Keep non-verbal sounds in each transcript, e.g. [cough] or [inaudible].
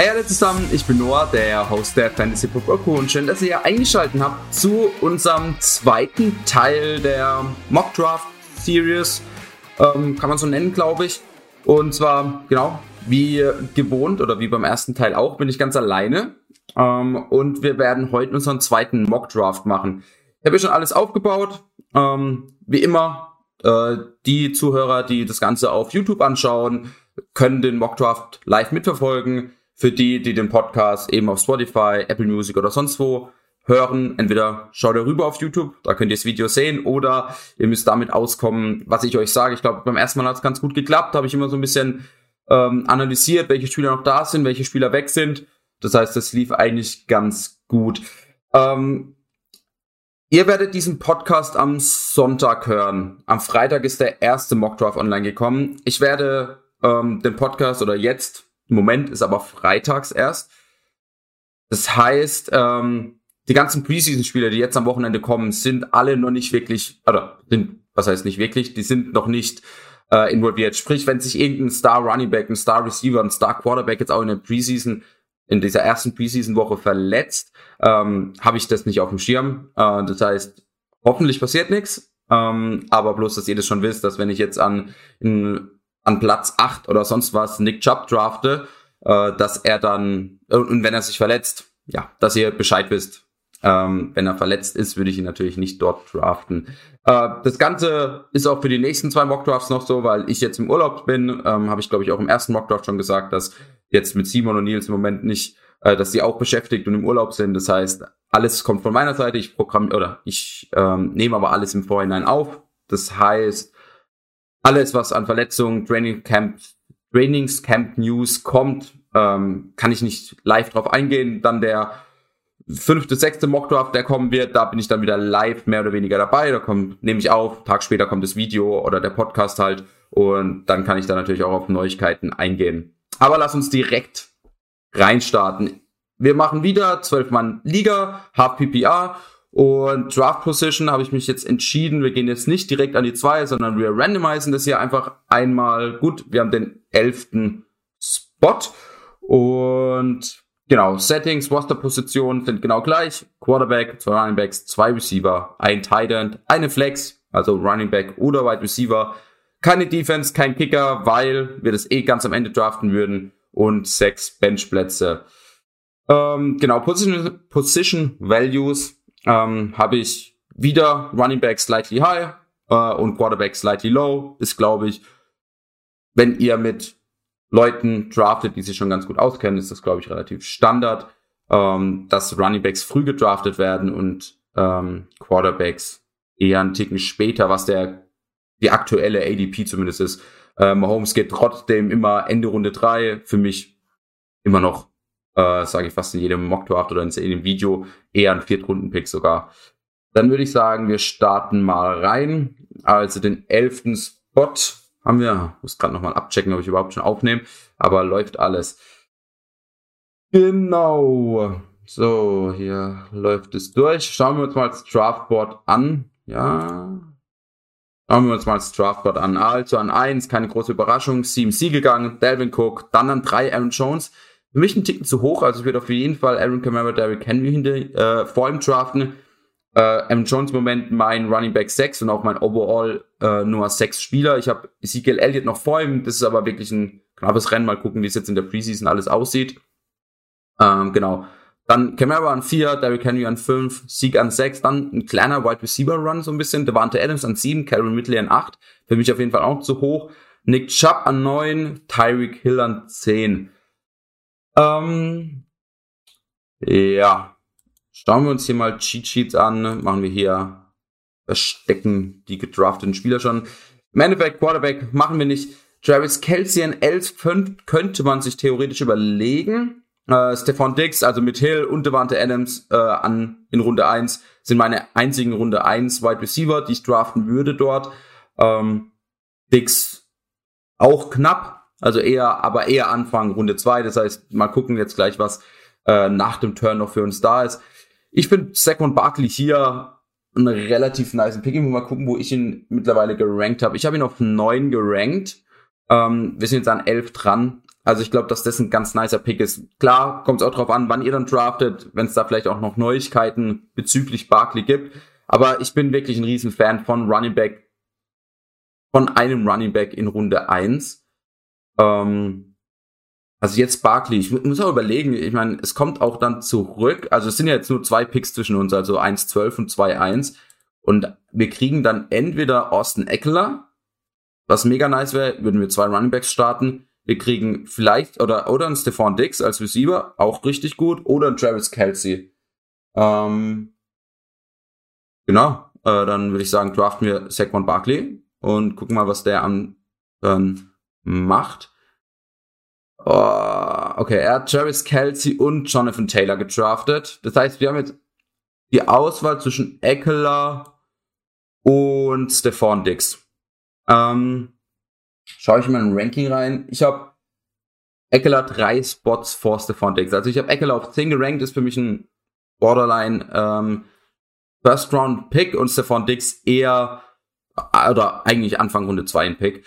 Hey alle zusammen, ich bin Noah, der Host der Fantasy Crew und schön, dass ihr hier eingeschaltet habt zu unserem zweiten Teil der Mock Draft Series, ähm, kann man so nennen, glaube ich. Und zwar, genau, wie gewohnt oder wie beim ersten Teil auch, bin ich ganz alleine. Ähm, und wir werden heute unseren zweiten Mock Draft machen. Ich habe schon alles aufgebaut. Ähm, wie immer, äh, die Zuhörer, die das Ganze auf YouTube anschauen, können den Mock Draft live mitverfolgen für die, die den Podcast eben auf Spotify, Apple Music oder sonst wo hören, entweder schaut ihr rüber auf YouTube, da könnt ihr das Video sehen, oder ihr müsst damit auskommen, was ich euch sage. Ich glaube, beim ersten Mal hat es ganz gut geklappt, habe ich immer so ein bisschen ähm, analysiert, welche Spieler noch da sind, welche Spieler weg sind. Das heißt, das lief eigentlich ganz gut. Ähm, ihr werdet diesen Podcast am Sonntag hören. Am Freitag ist der erste Mockdraft online gekommen. Ich werde ähm, den Podcast oder jetzt im Moment ist aber freitags erst. Das heißt, ähm, die ganzen Preseason-Spieler, die jetzt am Wochenende kommen, sind alle noch nicht wirklich, oder sind, was heißt nicht wirklich, die sind noch nicht äh, involviert. Sprich, wenn sich irgendein Star Running Back, ein Star Receiver, ein Star Quarterback jetzt auch in der Preseason, in dieser ersten Preseason-Woche verletzt, ähm, habe ich das nicht auf dem Schirm. Äh, das heißt, hoffentlich passiert nichts. Ähm, aber bloß, dass ihr das schon wisst, dass wenn ich jetzt an in an Platz 8 oder sonst was Nick Chubb drafte, äh, dass er dann, äh, und wenn er sich verletzt, ja, dass ihr Bescheid wisst. Ähm, wenn er verletzt ist, würde ich ihn natürlich nicht dort draften. Äh, das Ganze ist auch für die nächsten zwei Mockdrafts noch so, weil ich jetzt im Urlaub bin, ähm, habe ich glaube ich auch im ersten Mockdraft schon gesagt, dass jetzt mit Simon und Nils im Moment nicht, äh, dass sie auch beschäftigt und im Urlaub sind. Das heißt, alles kommt von meiner Seite. Ich programm oder ich ähm, nehme aber alles im Vorhinein auf. Das heißt, alles, was an Verletzungen, Training Camp, Trainingscamp News kommt, ähm, kann ich nicht live drauf eingehen. Dann der fünfte, sechste Mockdraft, der kommen wird, da bin ich dann wieder live mehr oder weniger dabei. Da kommt, nehme ich auf, Tag später kommt das Video oder der Podcast halt und dann kann ich da natürlich auch auf Neuigkeiten eingehen. Aber lass uns direkt reinstarten. Wir machen wieder 12 Mann Liga, Half PPA und Draft Position habe ich mich jetzt entschieden, wir gehen jetzt nicht direkt an die zwei, sondern wir randomisieren das hier einfach einmal. Gut, wir haben den elften Spot und genau, Settings, Roster-Position sind genau gleich. Quarterback, zwei Running Backs, zwei Receiver, ein Tight End, eine Flex, also Running Back oder Wide Receiver. Keine Defense, kein Kicker, weil wir das eh ganz am Ende draften würden und sechs Benchplätze. Ähm, genau, Position, Position Values ähm, habe ich wieder Running Back slightly high äh, und Quarterback slightly low. Ist, glaube ich, wenn ihr mit Leuten draftet, die sich schon ganz gut auskennen, ist das, glaube ich, relativ Standard, ähm, dass Running Backs früh gedraftet werden und ähm, Quarterbacks eher einen Ticken später, was der die aktuelle ADP zumindest ist. Ähm, Mahomes geht trotzdem immer Ende Runde drei Für mich immer noch äh, sage ich fast in jedem Mockdraft oder in jedem Video, eher ein Viertrunden-Pick sogar. Dann würde ich sagen, wir starten mal rein. Also den elften Spot haben wir, muss gerade nochmal abchecken, ob ich überhaupt schon aufnehme, aber läuft alles. Genau. So, hier läuft es durch. Schauen wir uns mal das Draftboard an. Ja. Schauen wir uns mal das Draftboard an. Also an 1, keine große Überraschung. CMC gegangen, Delvin Cook, dann an 3 Aaron Jones, für mich ein Ticken zu hoch, also ich würde auf jeden Fall Aaron Kamara, Derrick Henry hinter, äh, vor ihm draften. Äh, Aaron Jones im Moment mein Running Back 6 und auch mein Overall äh, Nummer 6 Spieler. Ich habe Ezekiel Elliott noch vor ihm. Das ist aber wirklich ein knappes Rennen. Mal gucken, wie es jetzt in der Preseason alles aussieht. Ähm, genau. Dann Camara an 4, Derrick Henry an 5, Sieg an 6, dann ein kleiner Wide Receiver Run so ein bisschen. Devante Adams an 7, Karen Midley an 8. Für mich auf jeden Fall auch zu hoch. Nick Chubb an 9, Tyreek Hill an 10. Ähm, ja. Schauen wir uns hier mal Cheat Sheets an. Machen wir hier verstecken die gedrafteten Spieler schon. Im Quarterback machen wir nicht. Travis Kelsey in 11 könnte man sich theoretisch überlegen. Äh, Stefan Dix, also mit Hill und Devante Adams äh, an in Runde 1 sind meine einzigen Runde 1 Wide Receiver, die ich draften würde dort. Ähm, Dix auch knapp, also eher, aber eher Anfang Runde zwei. Das heißt, mal gucken jetzt gleich, was äh, nach dem Turn noch für uns da ist. Ich finde Saquon Barkley hier einen relativ nice Pick. Ich muss mal gucken, wo ich ihn mittlerweile gerankt habe. Ich habe ihn auf neun gerankt. Ähm, wir sind jetzt an elf dran. Also ich glaube, dass das ein ganz nicer Pick ist. Klar, kommt es auch drauf an, wann ihr dann draftet, wenn es da vielleicht auch noch Neuigkeiten bezüglich Barkley gibt. Aber ich bin wirklich ein Riesenfan von Running Back, von einem Running Back in Runde 1. Ähm, also jetzt Barkley, ich muss auch überlegen, ich meine, es kommt auch dann zurück, also es sind ja jetzt nur zwei Picks zwischen uns, also 1-12 und 2-1. Und wir kriegen dann entweder Austin Eckler, was mega nice wäre, würden wir zwei Running Backs starten. Wir kriegen vielleicht, oder, oder einen Stephon Dix als Receiver, auch richtig gut, oder einen Travis Kelsey. Ähm, genau, äh, dann würde ich sagen, draften wir Saquon Barkley und gucken mal, was der an, ähm, macht. Oh, okay, er hat Travis Kelsey und Jonathan Taylor gedraftet. Das heißt, wir haben jetzt die Auswahl zwischen Eckler und Stephon Dix. Ähm, schaue ich mal in ein Ranking rein. Ich habe Eckler drei Spots vor Stephon Dix. Also ich habe Eckler auf 10 gerankt, ist für mich ein Borderline ähm, First Round Pick und Stephon Dix eher oder eigentlich Anfang Runde 2 ein Pick.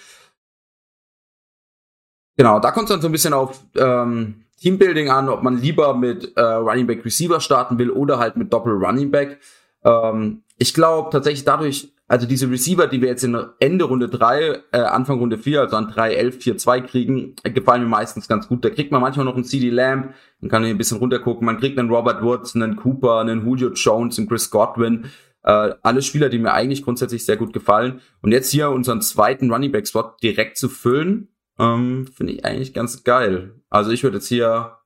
Genau, da kommt es dann so ein bisschen auf ähm, Teambuilding an, ob man lieber mit äh, Running Back Receiver starten will oder halt mit Doppel Running Back. Ähm, ich glaube tatsächlich dadurch, also diese Receiver, die wir jetzt in Ende Runde 3, äh, Anfang Runde 4, also an 3, 11, 4, 2 kriegen, äh, gefallen mir meistens ganz gut. Da kriegt man manchmal noch einen CD Lamb, dann kann man ein bisschen runtergucken. Man kriegt einen Robert Woods, einen Cooper, einen Julio Jones, einen Chris Godwin. Äh, alle Spieler, die mir eigentlich grundsätzlich sehr gut gefallen. Und jetzt hier unseren zweiten Running Back Spot direkt zu füllen, ähm, Finde ich eigentlich ganz geil. Also ich würde jetzt hier,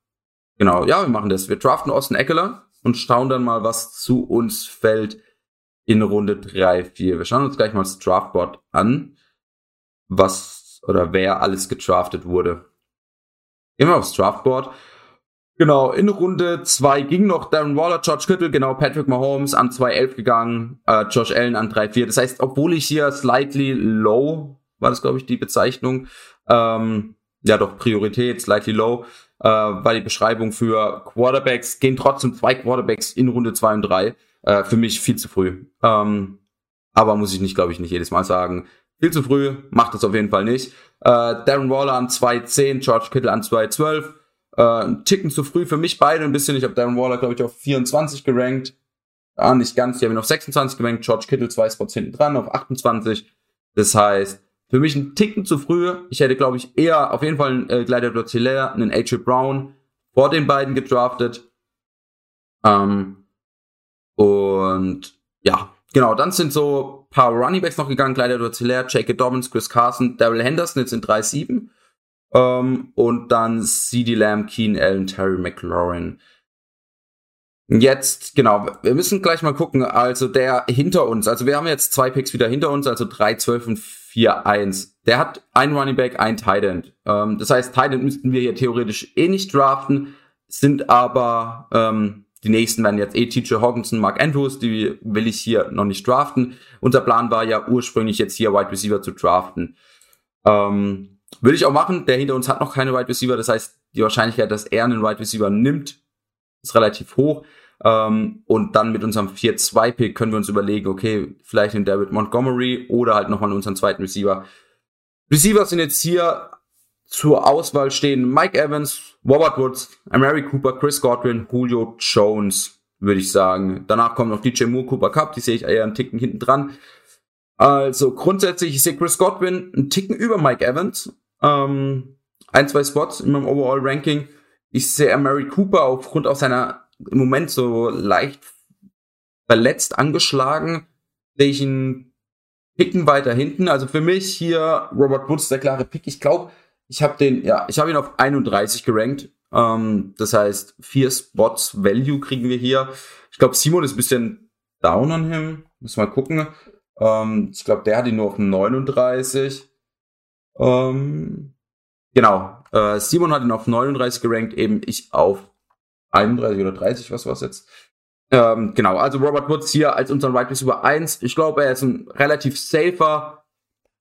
genau, ja, wir machen das. Wir draften Austin Eckler und schauen dann mal, was zu uns fällt in Runde 3, 4. Wir schauen uns gleich mal das Draftboard an, was oder wer alles gedraftet wurde. Gehen wir aufs Draftboard. Genau, in Runde 2 ging noch Darren Waller, George Kittle, genau, Patrick Mahomes an 2.11 gegangen, äh, Josh Allen an 3.4. Das heißt, obwohl ich hier slightly low, war das glaube ich die Bezeichnung, ähm, ja doch Priorität, slightly low, äh, war die Beschreibung für Quarterbacks, gehen trotzdem zwei Quarterbacks in Runde zwei und drei. Äh, für mich viel zu früh. Ähm, aber muss ich nicht, glaube ich, nicht jedes Mal sagen. Viel zu früh, macht das auf jeden Fall nicht. Äh, Darren Waller an 2.10, George Kittle an 2.12. Äh, ein Ticken zu früh für mich beide ein bisschen. Ich habe Darren Waller, glaube ich, auf 24 gerankt. Ah, nicht ganz. Ich habe ihn auf 26 gerankt. George Kittle zwei Spots hinten dran auf 28. Das heißt, für mich ein Ticken zu früh. Ich hätte, glaube ich, eher auf jeden Fall einen äh, Gladiator Hilaire, einen AJ Brown vor den beiden gedraftet. Ähm, und ja, genau, dann sind so paar Runningbacks noch gegangen. Gladiator Hilaire, J.K. Dobbins, Chris Carson, Daryl Henderson, jetzt sind 3-7. Ähm, und dann CD Lamb, Keen Allen, Terry McLaurin. Jetzt, genau, wir müssen gleich mal gucken, also der hinter uns, also wir haben jetzt zwei Picks wieder hinter uns, also 3, 12 und 4-1. Der hat ein Running Back, ein Tight End. Ähm, das heißt, Tight End müssten wir hier theoretisch eh nicht draften, sind aber ähm, die nächsten werden jetzt eh TJ Hawkinson, Mark Andrews, die will ich hier noch nicht draften. Unser Plan war ja ursprünglich jetzt hier Wide Receiver zu draften. Ähm, würde ich auch machen. Der hinter uns hat noch keine Wide Receiver. Das heißt, die Wahrscheinlichkeit, dass er einen Wide Receiver nimmt, ist relativ hoch. Ähm, und dann mit unserem 4-2-Pick können wir uns überlegen, okay, vielleicht den David Montgomery oder halt nochmal unseren zweiten Receiver. Receiver sind jetzt hier zur Auswahl stehen Mike Evans, Robert Woods, Mary Cooper, Chris Godwin, Julio Jones, würde ich sagen. Danach kommt noch DJ Moore, Cooper Cup, die sehe ich eher einen Ticken hinten dran. Also grundsätzlich, ich sehe Chris Godwin einen Ticken über Mike Evans. Ähm, ein, zwei Spots in meinem Overall-Ranking. Ich sehe Mary Cooper aufgrund auch seiner im Moment so leicht verletzt angeschlagen, sehe ich ihn picken weiter hinten. Also für mich hier Robert Woods der klare Pick. Ich glaube, ich habe den, ja, ich habe ihn auf 31 gerankt. Ähm, das heißt, vier Spots Value kriegen wir hier. Ich glaube, Simon ist ein bisschen down on him. Muss mal gucken. Ähm, ich glaube, der hat ihn nur auf 39. Ähm, genau. Äh, Simon hat ihn auf 39 gerankt, eben ich auf 31 oder 30, was war es jetzt? Ähm, genau, also Robert Woods hier als unseren Wide Receiver 1. Ich glaube, er ist ein relativ safer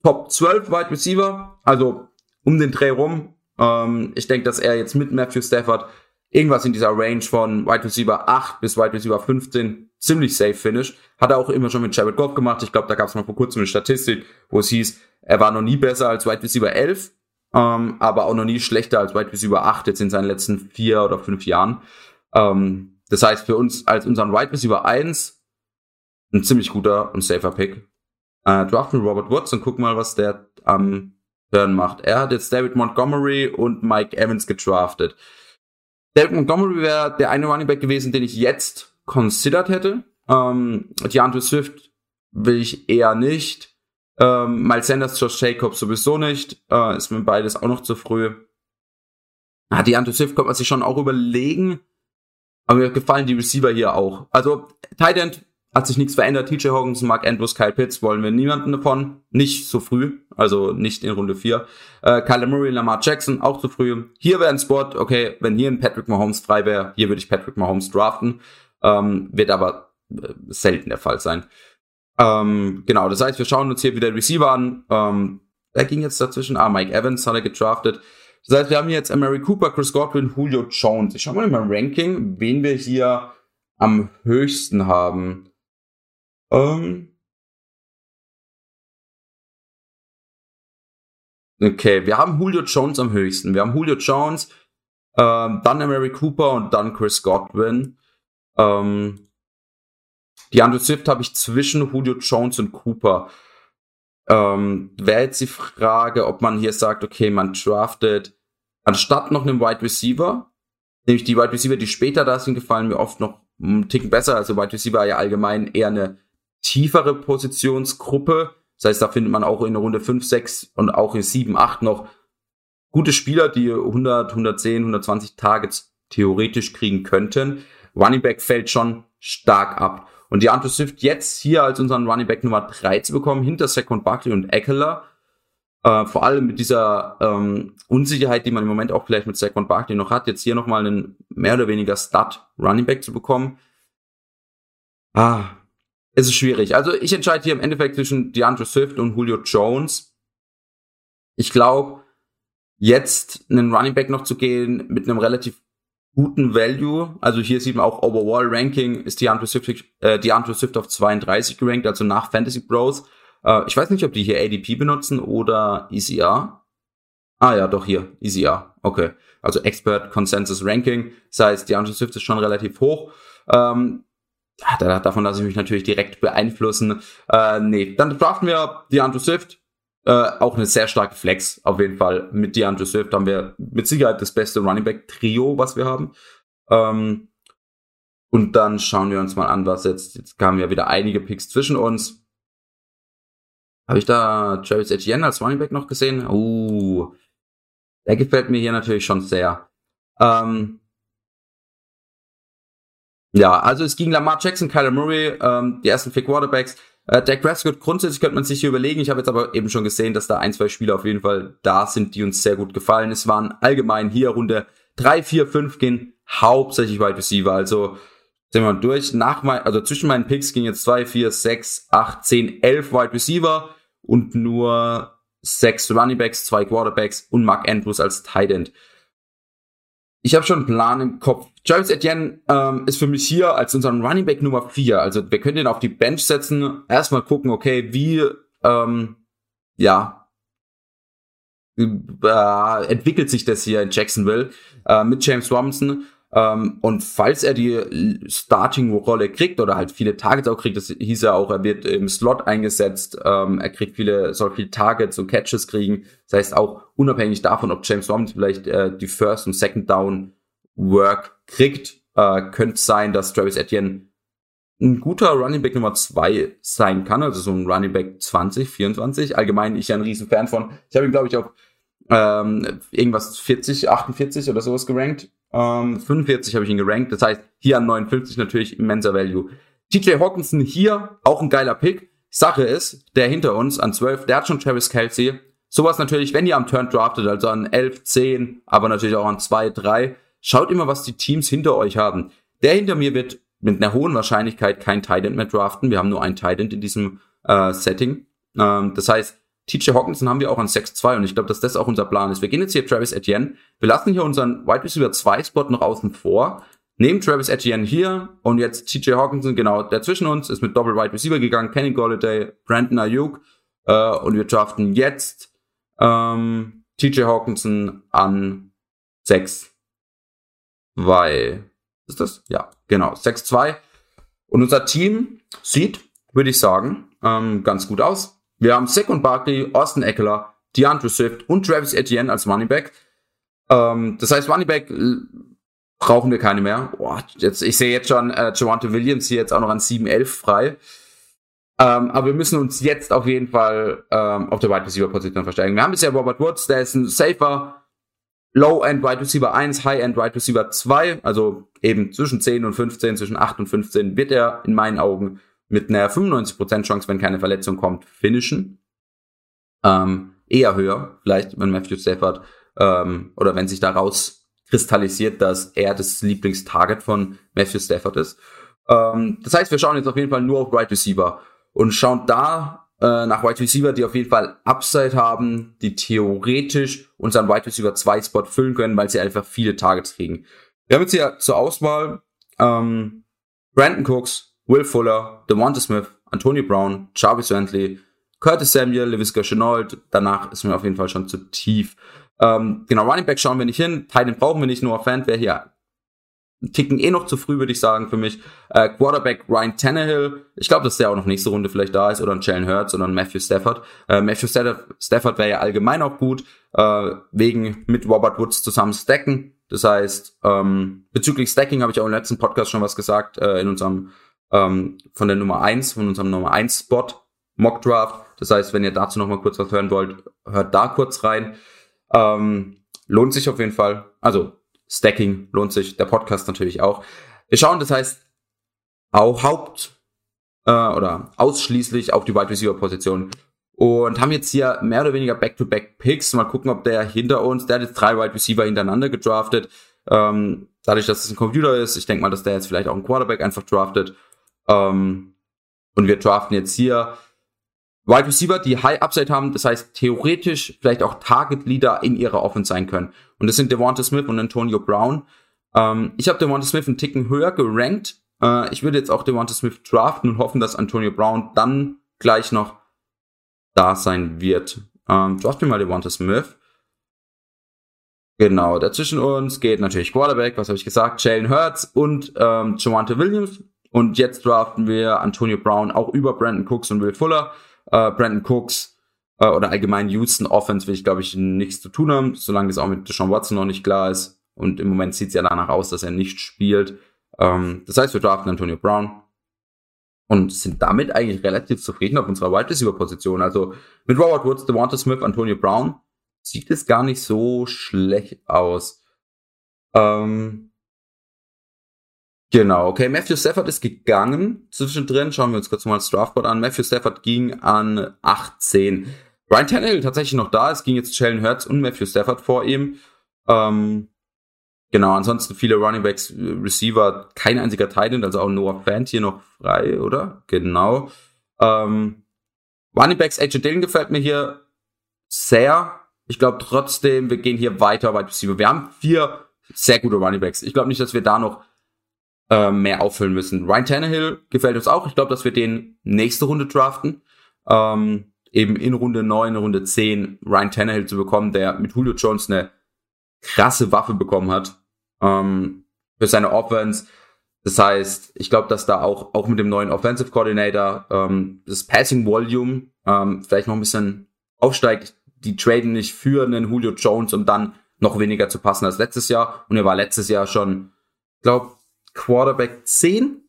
Top 12 Wide Receiver, also um den Dreh rum. Ähm, ich denke, dass er jetzt mit Matthew Stafford irgendwas in dieser Range von Wide Receiver 8 bis Wide Receiver 15 ziemlich safe finish. Hat er auch immer schon mit Jared Goff gemacht. Ich glaube, da gab es mal vor kurzem eine Statistik, wo es hieß, er war noch nie besser als Wide Receiver 11. ähm, aber auch noch nie schlechter als Wide Receiver 8 jetzt in seinen letzten vier oder fünf Jahren. Ähm, das heißt für uns als unseren Wide Receiver 1 ein ziemlich guter und safer Pick. Äh, draften Robert Woods und gucken mal, was der am Turn macht. Er hat jetzt David Montgomery und Mike Evans gedraftet. David Montgomery wäre der eine Running Back gewesen, den ich jetzt considered hätte. Ähm, DeAndre Swift will ich eher nicht. Ähm, Miles Sanders, Josh Jacobs sowieso nicht. Äh, ist mir beides auch noch zu früh. Ah, DeAndre Swift könnte man sich schon auch überlegen. Aber mir gefallen die Receiver hier auch. Also, Tight End hat sich nichts verändert. TJ Hoggins, Mark Andrews, Kyle Pitts wollen wir niemanden davon. Nicht so früh. Also nicht in Runde 4. Äh, Kyler Murray, Lamar Jackson, auch zu früh. Hier wäre ein Spot, okay, wenn hier ein Patrick Mahomes frei wäre, hier würde ich Patrick Mahomes draften. Ähm, wird aber äh, selten der Fall sein. Ähm, genau, das heißt, wir schauen uns hier wieder Receiver an. Ähm, er ging jetzt dazwischen. Ah, Mike Evans hat er gedraftet. Das heißt, wir haben jetzt Mary Cooper, Chris Godwin, Julio Jones. Ich schau mal in meinem Ranking, wen wir hier am höchsten haben. Ähm okay, wir haben Julio Jones am höchsten. Wir haben Julio Jones, ähm, dann Mary Cooper und dann Chris Godwin. Ähm die Andrew Swift habe ich zwischen Julio Jones und Cooper. Ähm, Wäre jetzt die Frage, ob man hier sagt, okay, man draftet anstatt noch einem Wide Receiver, nämlich die Wide Receiver, die später da sind, gefallen mir oft noch einen Ticken besser. Also Wide Receiver ja allgemein eher eine tiefere Positionsgruppe. Das heißt, da findet man auch in Runde 5, 6 und auch in 7, 8 noch gute Spieler, die 100, 110, 120 Targets theoretisch kriegen könnten. Running Back fällt schon stark ab. Und die Andrew Swift jetzt hier als unseren Running Back Nummer 3 zu bekommen, hinter Saquon Barkley und Eckler, äh, vor allem mit dieser ähm, Unsicherheit, die man im Moment auch vielleicht mit Saquon Barkley noch hat, jetzt hier nochmal einen mehr oder weniger Stud Running Back zu bekommen. Ah, es ist schwierig. Also ich entscheide hier im Endeffekt zwischen DeAndre Swift und Julio Jones. Ich glaube, jetzt einen Running Back noch zu gehen mit einem relativ guten Value. Also hier sieht man auch Overall Ranking ist DeAndre Swift, äh, DeAndre Swift auf 32 gerankt, also nach Fantasy Bros. Äh, ich weiß nicht, ob die hier ADP benutzen oder ECR. Ah ja, doch hier, ECR. Okay. Also Expert Consensus Ranking. Das heißt, DeAndre Swift ist schon relativ hoch. Ähm, davon lasse ich mich natürlich direkt beeinflussen. Äh, nee, dann draften wir DeAndre Swift. Äh, auch eine sehr starke Flex, auf jeden Fall. Mit DeAndre Swift haben wir mit Sicherheit das beste Running Back Trio, was wir haben. Ähm, und dann schauen wir uns mal an, was jetzt, jetzt kamen ja wieder einige Picks zwischen uns. Habe ich da Travis Etienne als Running Back noch gesehen? Uh, der gefällt mir hier natürlich schon sehr. Ähm, ja, also es ging Lamar Jackson, Kyler Murray, ähm, die ersten vier Quarterbacks. Äh, Dak Prescott, grundsätzlich könnte man sich hier überlegen. Ich habe jetzt aber eben schon gesehen, dass da ein, zwei Spieler auf jeden Fall da sind, die uns sehr gut gefallen. Es waren allgemein hier Runde drei, vier, fünf gehen hauptsächlich Wide Receiver. Also sind wir durch. Nach mein, also zwischen meinen Picks ging jetzt zwei, vier, sechs, acht, zehn, elf Wide Receiver und nur sechs Running Backs, zwei Quarterbacks und Mark Andrews als Tight End. Ich habe schon einen Plan im Kopf. Jarvis Etienne ähm, ist für mich hier als unseren Running Back Nummer vier. Also wir können den auf die Bench setzen. Erstmal gucken, okay, wie ähm, ja äh, entwickelt sich das hier in Jacksonville äh, mit James Robinson. Ähm, und falls er die Starting-Rolle kriegt oder halt viele Targets auch kriegt, das hieß ja auch, er wird im Slot eingesetzt, ähm, er kriegt viele, soll viele Targets und Catches kriegen. Das heißt auch unabhängig davon, ob James Robinson vielleicht äh, die First und Second Down Work kriegt, äh, könnte sein, dass Travis Etienne ein guter Running Back Nummer zwei sein kann, also so ein Running Back 20, 24. Allgemein ich ja ein riesen Fan von. Ich habe ihn, glaube ich, auf ähm, irgendwas 40, 48 oder sowas gerankt. Ähm, 45 habe ich ihn gerankt. Das heißt, hier an 59 natürlich immenser Value. TJ Hawkinson hier, auch ein geiler Pick. Sache ist, der hinter uns an 12, der hat schon Travis Kelsey. Sowas natürlich, wenn ihr am Turn draftet, also an 11, 10, aber natürlich auch an 2, 3, schaut immer, was die Teams hinter euch haben. Der hinter mir wird mit einer hohen Wahrscheinlichkeit kein Titan mehr draften. Wir haben nur einen Titan in diesem äh, Setting. Ähm, das heißt, TJ Hawkinson haben wir auch an 6-2 und ich glaube, dass das auch unser Plan ist. Wir gehen jetzt hier Travis Etienne. Wir lassen hier unseren Wide Receiver 2 Spot noch außen vor. Nehmen Travis Etienne hier und jetzt TJ Hawkinson, genau, der zwischen uns ist mit Doppel Wide Receiver gegangen. Kenny Golladay, Brandon Ayuk äh, und wir draften jetzt ähm, TJ Hawkinson an 6. 2. Ist das? Ja, genau. 6-2. Und unser Team sieht, würde ich sagen, ähm, ganz gut aus. Wir haben Second Barkley, Austin Eckler, DeAndre Swift und Travis Etienne als Money Back. Ähm, das heißt, Money Back brauchen wir keine mehr. Boah, jetzt, ich sehe jetzt schon äh, Javante Williams hier jetzt auch noch an 7-11 frei. Ähm, aber wir müssen uns jetzt auf jeden Fall ähm, auf der Wide Receiver Position verstärken. Wir haben bisher Robert Woods, der ist ein safer Low-End Wide Receiver 1, High-End Wide Receiver 2, also eben zwischen 10 und 15, zwischen 8 und 15 wird er in meinen Augen mit einer 95% Chance, wenn keine Verletzung kommt, finishen. Ähm, eher höher, vielleicht, wenn Matthew Stafford ähm, oder wenn sich daraus kristallisiert, dass er das Lieblingstarget von Matthew Stafford ist. Ähm, das heißt, wir schauen jetzt auf jeden Fall nur auf Wide Receiver und schauen da äh, nach Wide Receiver, die auf jeden Fall Upside haben, die theoretisch unseren Wide Receiver 2 Spot füllen können, weil sie einfach viele Targets kriegen. Wir haben jetzt hier zur Auswahl ähm, Brandon Cooks, Will Fuller, DeMonte Smith, Antonio Brown, Jarvis Bentley, Curtis Samuel, LeVisca Chenault. Danach ist mir auf jeden Fall schon zu tief. Ähm, genau, Running Back schauen wir nicht hin. Titan brauchen wir nicht. Noah Fan wäre hier Ticken eh noch zu früh, würde ich sagen, für mich. Äh, Quarterback Ryan Tannehill. Ich glaube, dass der auch noch nächste Runde vielleicht da ist. Oder ein Jalen Hurts oder ein Matthew Stafford. Äh, Matthew Stafford wäre ja allgemein auch gut. Äh, wegen mit Robert Woods zusammen stacken. Das heißt, ähm, bezüglich Stacking habe ich auch im letzten Podcast schon was gesagt. Äh, in unserem, ähm, von der Nummer eins von unserem Nummer eins Spot. Mock Draft. Das heißt, wenn ihr dazu noch mal kurz was hören wollt, hört da kurz rein. Ähm, lohnt sich auf jeden Fall. Also Stacking lohnt sich, der Podcast natürlich auch. Wir schauen, das heißt, auch Haupt äh, oder ausschließlich auf die Wide Receiver Position und haben jetzt hier mehr oder weniger Back-to-Back Picks. Mal gucken, ob der hinter uns, der hat jetzt drei Wide Receiver hintereinander gedraftet. Ähm, dadurch, dass es ein Computer ist, ich denke mal, dass der jetzt vielleicht auch einen Quarterback einfach draftet. Ähm, und wir draften jetzt hier Wide Receiver, die High Upside haben, das heißt theoretisch vielleicht auch Target Leader in ihrer Offense sein können. Und das sind Devonta Smith und Antonio Brown. Ähm, ich habe Devonta Smith einen Ticken höher gerankt. Äh, ich würde jetzt auch Devonta Smith draften und hoffen, dass Antonio Brown dann gleich noch da sein wird. Ähm, draft mir mal Devonta Smith. Genau, dazwischen uns geht natürlich Quarterback, was habe ich gesagt, Jalen Hurts und ähm, Javante Williams. Und jetzt draften wir Antonio Brown auch über Brandon Cooks und Will Fuller äh, Brandon Cooks äh, oder allgemein Houston Offense will ich, glaube ich, nichts zu tun haben, solange das auch mit Deshaun Watson noch nicht klar ist. Und im Moment sieht es ja danach aus, dass er nicht spielt. Ähm, das heißt, wir draften Antonio Brown und sind damit eigentlich relativ zufrieden auf unserer Wide Receiver Position. Also mit Robert Woods, Devonta Smith, Antonio Brown sieht es gar nicht so schlecht aus. Ähm, Genau, okay. Matthew Stafford ist gegangen zwischendrin. Schauen wir uns kurz mal das Draftboard an. Matthew Stafford ging an 18. Brian Tannehill tatsächlich noch da. Es ging jetzt Jalen Hurts und Matthew Stafford vor ihm. Ähm, genau, ansonsten viele Runningbacks, Receiver, kein einziger Titan, also auch Noah Fant hier noch frei, oder? Genau. Ähm, Runningbacks, AJ Dillon gefällt mir hier sehr. Ich glaube trotzdem, wir gehen hier weiter weit Receiver. Wir haben vier sehr gute Runningbacks. Ich glaube nicht, dass wir da noch äh, mehr auffüllen müssen. Ryan Tannehill gefällt uns auch. Ich glaube, dass wir den nächste Runde draften. Ähm, eben in Runde 9, Runde 10 Ryan Tannehill zu bekommen, der mit Julio Jones eine krasse Waffe bekommen hat ähm, für seine Offense. Das heißt, ich glaube, dass da auch, auch mit dem neuen Offensive Coordinator ähm, das Passing Volume ähm, vielleicht noch ein bisschen aufsteigt. Die traden nicht für einen Julio Jones, um dann noch weniger zu passen als letztes Jahr. Und er war letztes Jahr schon, glaube Quarterback 10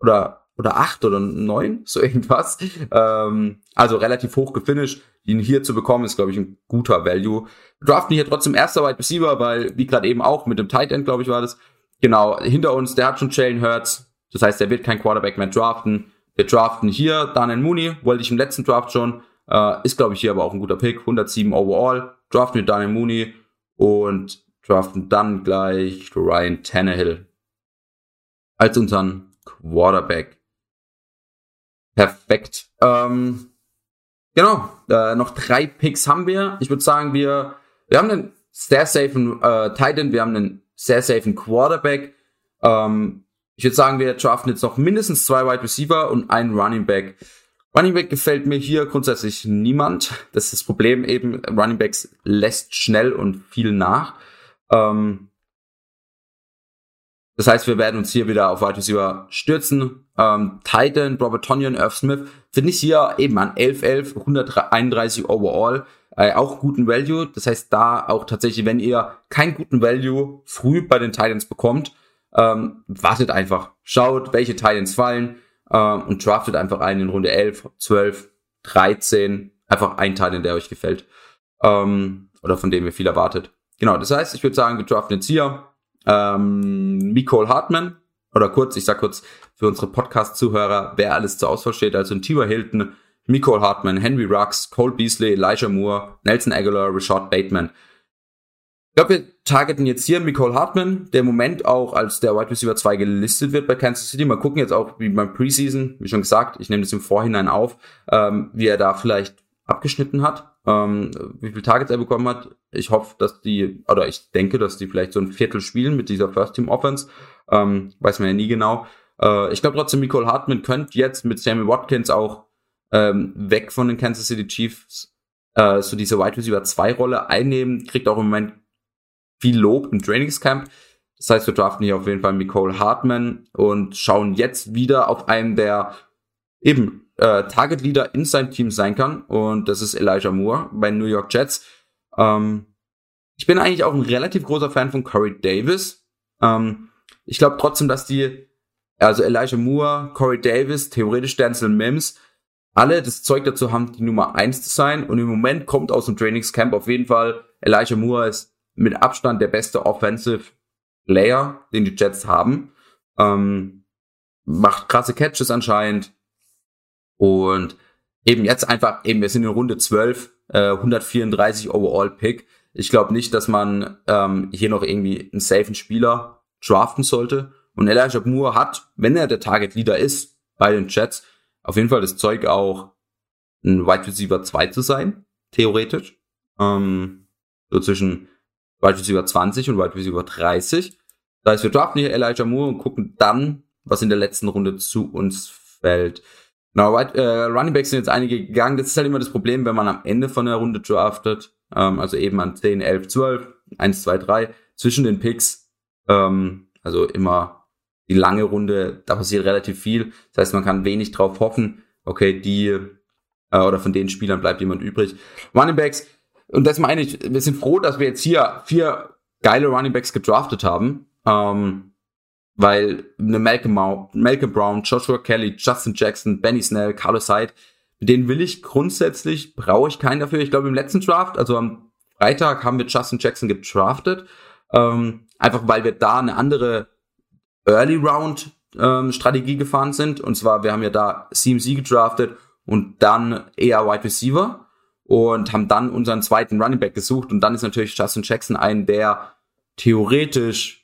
oder, oder 8 oder 9, [laughs] so irgendwas. Ähm, also relativ hoch gefinisht. Ihn hier zu bekommen, ist, glaube ich, ein guter Value. Draften hier trotzdem erster Wide Receiver, weil, wie gerade eben auch, mit dem Tight End, glaube ich, war das. Genau, hinter uns, der hat schon Jalen Hurts. Das heißt, der wird kein Quarterback mehr draften. Wir draften hier Daniel Mooney, wollte ich im letzten Draft schon. Äh, ist, glaube ich, hier aber auch ein guter Pick. 107 overall. Draften wir Daniel Mooney und draften dann gleich Ryan Tannehill als unseren Quarterback. Perfekt. Ähm, genau, äh, noch drei Picks haben wir. Ich würde sagen, wir, wir haben einen sehr safen äh, Titan, wir haben einen sehr safen Quarterback. Ähm, ich würde sagen, wir draften jetzt noch mindestens zwei Wide Receiver und einen Running Back. Running Back gefällt mir hier grundsätzlich niemand. Das ist das Problem eben. Running Backs lässt schnell und viel nach. Ähm, das heißt, wir werden uns hier wieder auf Wide Receiver stürzen. Ähm, Titan, Robert Tonyan, Irv Smith finde ich hier eben an 11-11, 131 overall. Äh, auch guten Value. Das heißt, da auch tatsächlich, wenn ihr keinen guten Value früh bei den Titans bekommt, ähm, wartet einfach. Schaut, welche Titans fallen ähm, und draftet einfach einen in Runde 11, 12, 13. Einfach ein Titan, der euch gefällt. Ähm, oder von dem ihr viel erwartet. Genau, das heißt, ich würde sagen, wir draften jetzt hier ähm, Nicole Hartman. Oder kurz, ich sag kurz für unsere Podcast-Zuhörer, wer alles zur Auswahl steht. Also Tiva Hilton, Nicole Hartman, Henry Rux, Cole Beasley, Elijah Moore, Nelson Aguilar, Rashad Bateman. Ich glaube, wir targeten jetzt hier Nicole Hartman, der im Moment auch als der Wide Receiver 2 gelistet wird bei Kansas City. Mal gucken jetzt auch, wie beim Preseason, wie schon gesagt, ich nehme das im Vorhinein auf, ähm, wie er da vielleicht abgeschnitten hat, ähm, wie viel Targets er bekommen hat. Ich hoffe, dass die, oder ich denke, dass die vielleicht so ein Viertel spielen mit dieser First Team Offense. Ähm, weiß man ja nie genau. Äh, ich glaube trotzdem, Nicole Hartman könnte jetzt mit Sammy Watkins auch ähm, weg von den Kansas City Chiefs äh, so diese Wide Receiver 2 Rolle einnehmen, kriegt auch im Moment viel Lob im Trainingscamp. Das heißt, wir draften hier auf jeden Fall Nicole Hartman und schauen jetzt wieder auf einen, der eben äh, Target Leader in seinem Team sein kann. Und das ist Elijah Moore bei New York Jets. Ähm, ich bin eigentlich auch ein relativ großer Fan von Corey Davis. Ähm, ich glaube trotzdem, dass die, also Elijah Moore, Corey Davis, theoretisch Denzel Mims, alle das Zeug dazu haben, die Nummer eins zu sein. Und im Moment kommt aus dem Trainingscamp auf jeden Fall Elijah Moore ist mit Abstand der beste Offensive Player, den die Jets haben. Ähm, macht krasse Catches anscheinend. Und eben jetzt einfach, eben, wir sind in Runde 12, äh, 134 Overall Pick. Ich glaube nicht, dass man ähm, hier noch irgendwie einen safen Spieler draften sollte. Und Elijah Moore hat, wenn er der Target Leader ist bei den Jets, auf jeden Fall das Zeug auch ein Wide Receiver 2 zu sein, theoretisch. Ähm, so zwischen Wide Receiver 20 und Wide Receiver 30. Das heißt, wir draften hier Elijah Moore und gucken dann, was in der letzten Runde zu uns fällt. Genau, right, äh, Running Backs sind jetzt einige gegangen. Das ist halt immer das Problem, wenn man am Ende von der Runde draftet. Ähm, also eben an 10, 11, 12, 1, 2, 3. Zwischen den Picks, ähm, also immer die lange Runde, da passiert relativ viel. Das heißt, man kann wenig drauf hoffen, okay, die äh, oder von den Spielern bleibt jemand übrig. Running Backs, und das meine ich, wir sind froh, dass wir jetzt hier vier geile Running Backs gedraftet haben. Ähm, weil eine Malcolm, Malcolm Brown, Joshua Kelly, Justin Jackson, Benny Snell, Carlos Hyde, mit denen will ich grundsätzlich, brauche ich keinen dafür. Ich glaube, im letzten Draft, also am Freitag, haben wir Justin Jackson gedraftet. Ähm, einfach weil wir da eine andere Early Round ähm, Strategie gefahren sind. Und zwar, wir haben ja da CMC gedraftet und dann eher Wide Receiver und haben dann unseren zweiten Running Back gesucht. Und dann ist natürlich Justin Jackson ein, der theoretisch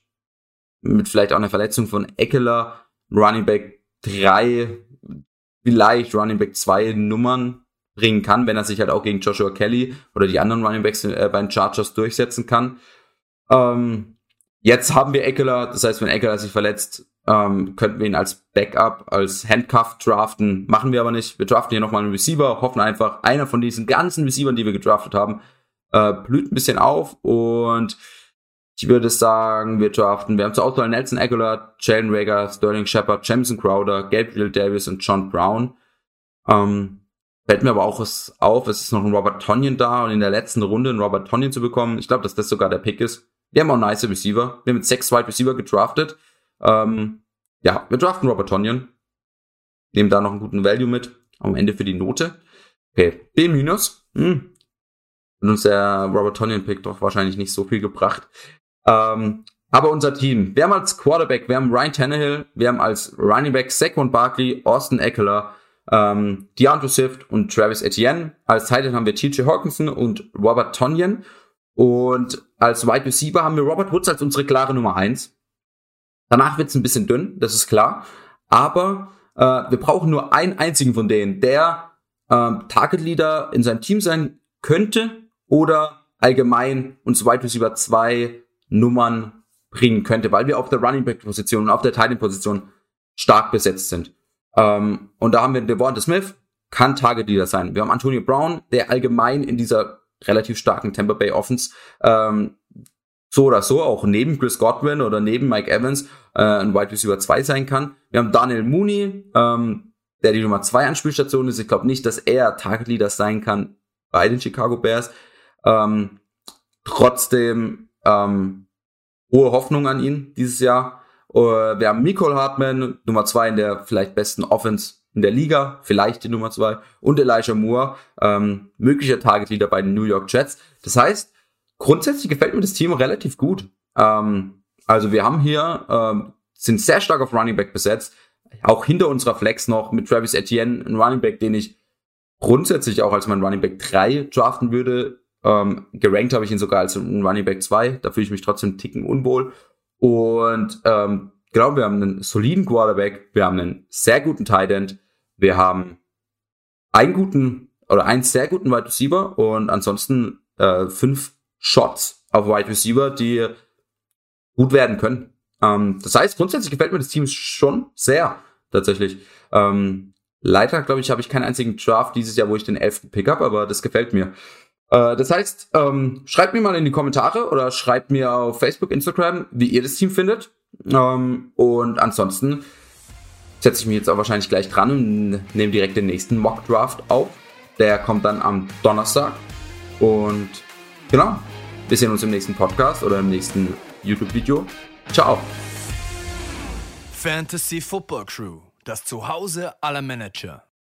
mit vielleicht auch einer Verletzung von Eckler Running Back 3, vielleicht Running Back 2 Nummern bringen kann, wenn er sich halt auch gegen Joshua Kelly oder die anderen Running Backs äh, bei den Chargers durchsetzen kann. Ähm, jetzt haben wir Eckler, das heißt, wenn Eckler sich verletzt, ähm, könnten wir ihn als Backup, als Handcuff draften. Machen wir aber nicht. Wir draften hier nochmal einen Receiver, hoffen einfach, einer von diesen ganzen Receivern, die wir gedraftet haben, äh, blüht ein bisschen auf und ich würde sagen, wir draften, wir haben zur Auswahl Nelson Aguilar, Jalen Rager, Sterling Shepard, Jameson Crowder, Gabriel Davis und John Brown. Ähm, fällt mir aber auch was auf, es ist noch ein Robert Tonyan da und in der letzten Runde einen Robert Tonyan zu bekommen, ich glaube, dass das sogar der Pick ist. Wir haben auch nice Receiver. Wir haben mit sechs Wide Receiver gedraftet. Ähm, ja, wir draften Robert Tonyan. Nehmen da noch einen guten Value mit. Am Ende für die Note. Okay, B minus. Hm. Und uns der Robert Tonyan Pick doch wahrscheinlich nicht so viel gebracht. Ähm, aber unser Team, wir haben als Quarterback, wir haben Ryan Tannehill, wir haben als Running Back Saquon Barkley, Austin Eckler, ähm, DeAndre Swift und Travis Etienne. Als Titan haben wir TJ Hawkinson und Robert Tonyan. Und als Wide Receiver haben wir Robert Woods als unsere klare Nummer eins. Danach wird's ein bisschen dünn, das ist klar. Aber äh, wir brauchen nur einen einzigen von denen, der äh, Target Leader in seinem Team sein könnte oder allgemein uns Wide Receiver 2 Nummern bringen könnte, weil wir auf der Running Back Position und auf der Titan Position stark besetzt sind. Ähm, und da haben wir Devonta Smith, kann Target Leader sein. Wir haben Antonio Brown, der allgemein in dieser relativ starken Tampa Bay Offense ähm, so oder so auch neben Chris Godwin oder neben Mike Evans äh, ein Wide Receiver 2 sein kann. Wir haben Daniel Mooney, ähm, der die Nummer 2 Anspielstation ist. Ich glaube nicht, dass er Target Leader sein kann bei den Chicago Bears. Ähm, trotzdem ähm, hohe Hoffnung an ihn dieses Jahr. Uh, wir haben Nicole Hartman, Nummer 2 in der vielleicht besten Offense in der Liga, vielleicht die Nummer 2. Und Elijah Moore, ähm, möglicher Target Leader bei den New York Jets. Das heißt, grundsätzlich gefällt mir das Team relativ gut. Ähm, also wir haben hier, ähm, sind sehr stark auf Running Back besetzt. Auch hinter unserer Flex noch mit Travis Etienne, ein Running Back, den ich grundsätzlich auch als mein Running Back 3 draften würde. Ähm, gerankt habe ich ihn sogar als ein Running Back 2. Da fühle ich mich trotzdem einen Ticken unwohl. Und ähm, genau, wir haben einen soliden Quarterback, wir haben einen sehr guten Tight End, wir haben einen guten oder einen sehr guten Wide Receiver und ansonsten äh, fünf Shots auf Wide Receiver, die gut werden können. Ähm, das heißt, grundsätzlich gefällt mir das Team schon sehr, tatsächlich. Ähm, leider, glaube ich, habe ich keinen einzigen Draft dieses Jahr, wo ich den elften Pick habe, aber das gefällt mir. Äh, das heißt, ähm, schreibt mir mal in die Kommentare oder schreibt mir auf Facebook, Instagram, wie ihr das Team findet. Ähm, und ansonsten setze ich mich jetzt auch wahrscheinlich gleich dran und nehme direkt den nächsten Mock Draft auf. Der kommt dann am Donnerstag. Und genau, wir sehen uns im nächsten Podcast oder im nächsten YouTube-Video. Ciao. Fantasy Football Crew, das Zuhause aller Manager.